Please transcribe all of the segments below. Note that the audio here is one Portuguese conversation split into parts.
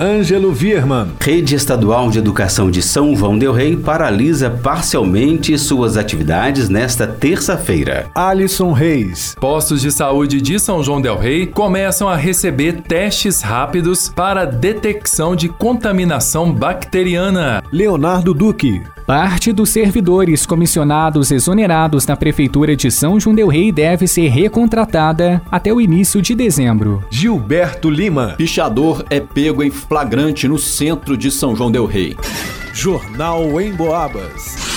Ângelo Virman. Rede Estadual de Educação de São João del Rei paralisa parcialmente suas atividades nesta terça-feira. Alisson Reis. Postos de saúde de São João del Rei começam a receber testes rápidos para detecção de contaminação bacteriana. Leonardo Duque. Parte dos servidores comissionados exonerados na Prefeitura de São João del Rei deve ser recontratada até o início de dezembro. Gilberto Lima. Pichador é pego em flagrante no centro de São João del Rei. Jornal em Boabas.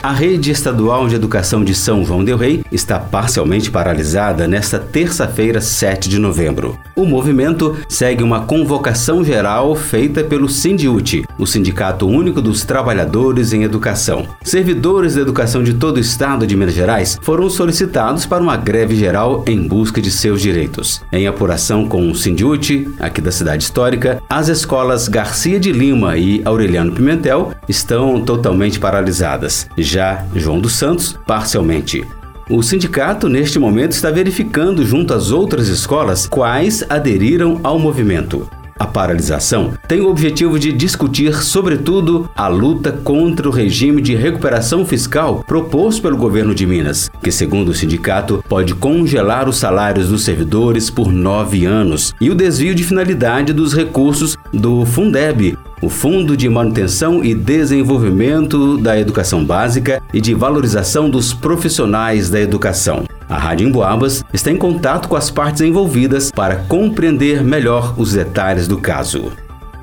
A rede estadual de educação de São João del Rei está parcialmente paralisada nesta terça-feira, 7 de novembro. O movimento segue uma convocação geral feita pelo Sindiute, o Sindicato Único dos Trabalhadores em Educação. Servidores da educação de todo o estado de Minas Gerais foram solicitados para uma greve geral em busca de seus direitos. Em apuração com o Sindiute, aqui da cidade histórica, as escolas Garcia de Lima e Aureliano Pimentel estão totalmente paralisadas já João dos Santos, parcialmente. O sindicato, neste momento, está verificando junto às outras escolas quais aderiram ao movimento. A paralisação tem o objetivo de discutir, sobretudo, a luta contra o regime de recuperação fiscal proposto pelo governo de Minas, que, segundo o sindicato, pode congelar os salários dos servidores por nove anos e o desvio de finalidade dos recursos do Fundeb, o Fundo de Manutenção e Desenvolvimento da Educação Básica e de Valorização dos Profissionais da Educação. A Rádio Emboabas está em contato com as partes envolvidas para compreender melhor os detalhes do caso.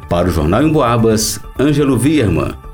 Para o Jornal Emboabas, Ângelo Vierman.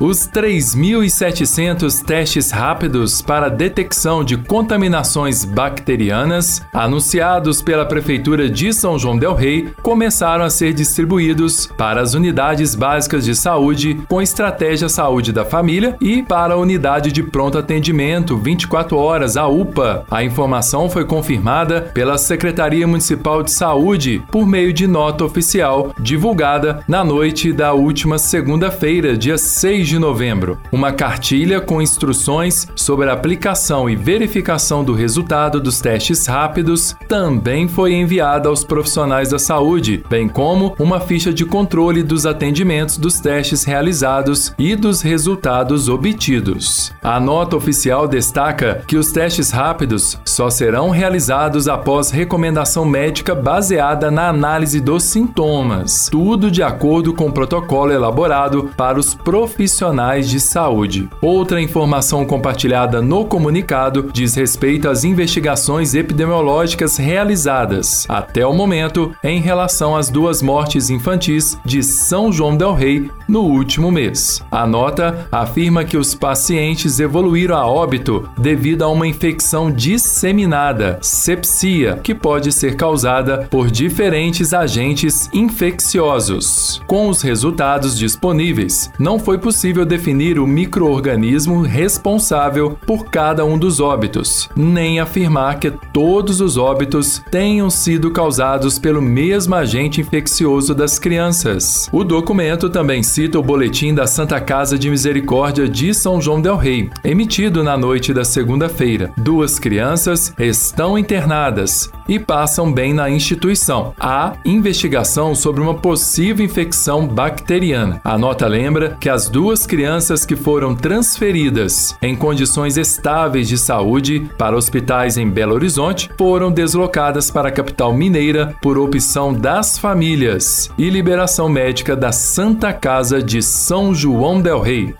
Os 3.700 testes rápidos para detecção de contaminações bacterianas, anunciados pela Prefeitura de São João Del Rei, começaram a ser distribuídos para as unidades básicas de saúde com estratégia saúde da família e para a unidade de pronto atendimento 24 horas, a UPA. A informação foi confirmada pela Secretaria Municipal de Saúde por meio de nota oficial divulgada na noite da última segunda-feira, dia 6 de novembro, uma cartilha com instruções sobre a aplicação e verificação do resultado dos testes rápidos também foi enviada aos profissionais da saúde, bem como uma ficha de controle dos atendimentos dos testes realizados e dos resultados obtidos. A nota oficial destaca que os testes rápidos só serão realizados após recomendação médica baseada na análise dos sintomas, tudo de acordo com o protocolo elaborado para os profissionais profissionais de saúde. Outra informação compartilhada no comunicado diz respeito às investigações epidemiológicas realizadas até o momento em relação às duas mortes infantis de São João del Rei no último mês. A nota afirma que os pacientes evoluíram a óbito devido a uma infecção disseminada, sepsia, que pode ser causada por diferentes agentes infecciosos. Com os resultados disponíveis, não foi possível possível definir o microorganismo responsável por cada um dos óbitos, nem afirmar que todos os óbitos tenham sido causados pelo mesmo agente infeccioso das crianças. O documento também cita o boletim da Santa Casa de Misericórdia de São João del Rei, emitido na noite da segunda-feira. Duas crianças estão internadas e passam bem na instituição. Há investigação sobre uma possível infecção bacteriana. A nota lembra que as duas duas crianças que foram transferidas em condições estáveis de saúde para hospitais em Belo Horizonte foram deslocadas para a capital mineira por opção das famílias e liberação médica da Santa Casa de São João del Rei.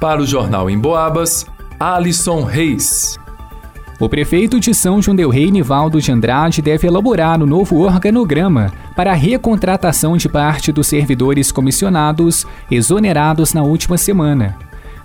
Para o jornal em Boabas, Alisson Reis. O prefeito de São João del Rei, Nivaldo de Andrade, deve elaborar o um novo organograma para a recontratação de parte dos servidores comissionados exonerados na última semana.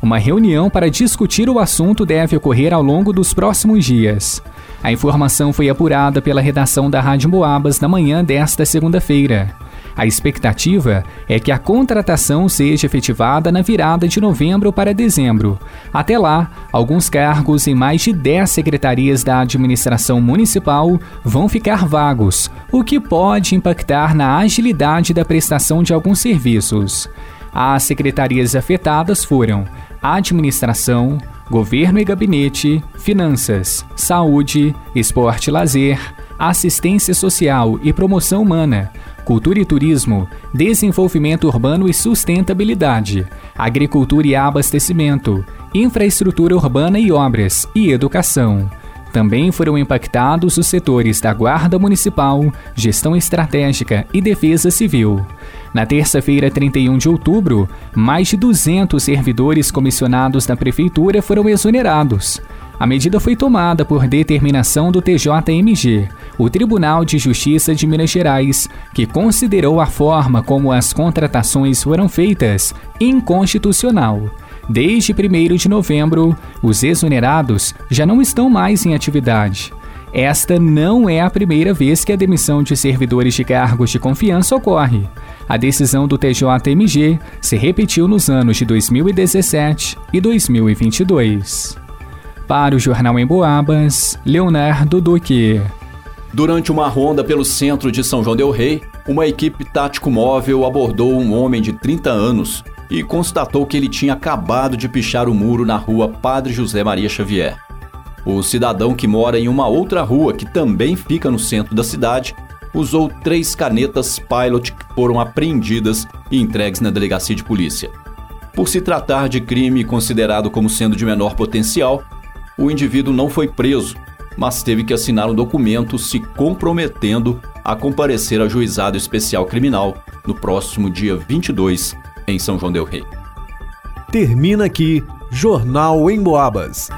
Uma reunião para discutir o assunto deve ocorrer ao longo dos próximos dias. A informação foi apurada pela redação da Rádio Moabas na manhã desta segunda-feira. A expectativa é que a contratação seja efetivada na virada de novembro para dezembro. Até lá, alguns cargos em mais de 10 secretarias da administração municipal vão ficar vagos, o que pode impactar na agilidade da prestação de alguns serviços. As secretarias afetadas foram Administração, Governo e Gabinete, Finanças, Saúde, Esporte e Lazer, Assistência Social e Promoção Humana, Cultura e Turismo, Desenvolvimento Urbano e Sustentabilidade, Agricultura e Abastecimento, Infraestrutura Urbana e Obras e Educação. Também foram impactados os setores da Guarda Municipal, Gestão Estratégica e Defesa Civil. Na terça-feira, 31 de outubro, mais de 200 servidores comissionados da Prefeitura foram exonerados. A medida foi tomada por determinação do TJMG, o Tribunal de Justiça de Minas Gerais, que considerou a forma como as contratações foram feitas inconstitucional. Desde 1 de novembro, os exonerados já não estão mais em atividade. Esta não é a primeira vez que a demissão de servidores de cargos de confiança ocorre. A decisão do TJMG se repetiu nos anos de 2017 e 2022. Para o Jornal em Boabas, Leonardo Duque. Durante uma ronda pelo centro de São João Del Rei, uma equipe tático móvel abordou um homem de 30 anos e constatou que ele tinha acabado de pichar o muro na rua Padre José Maria Xavier. O cidadão que mora em uma outra rua que também fica no centro da cidade usou três canetas Pilot que foram apreendidas e entregues na delegacia de polícia. Por se tratar de crime considerado como sendo de menor potencial, o indivíduo não foi preso, mas teve que assinar um documento se comprometendo a comparecer ao juizado especial criminal no próximo dia 22 em São João Del Rei. Termina aqui Jornal em Boabas.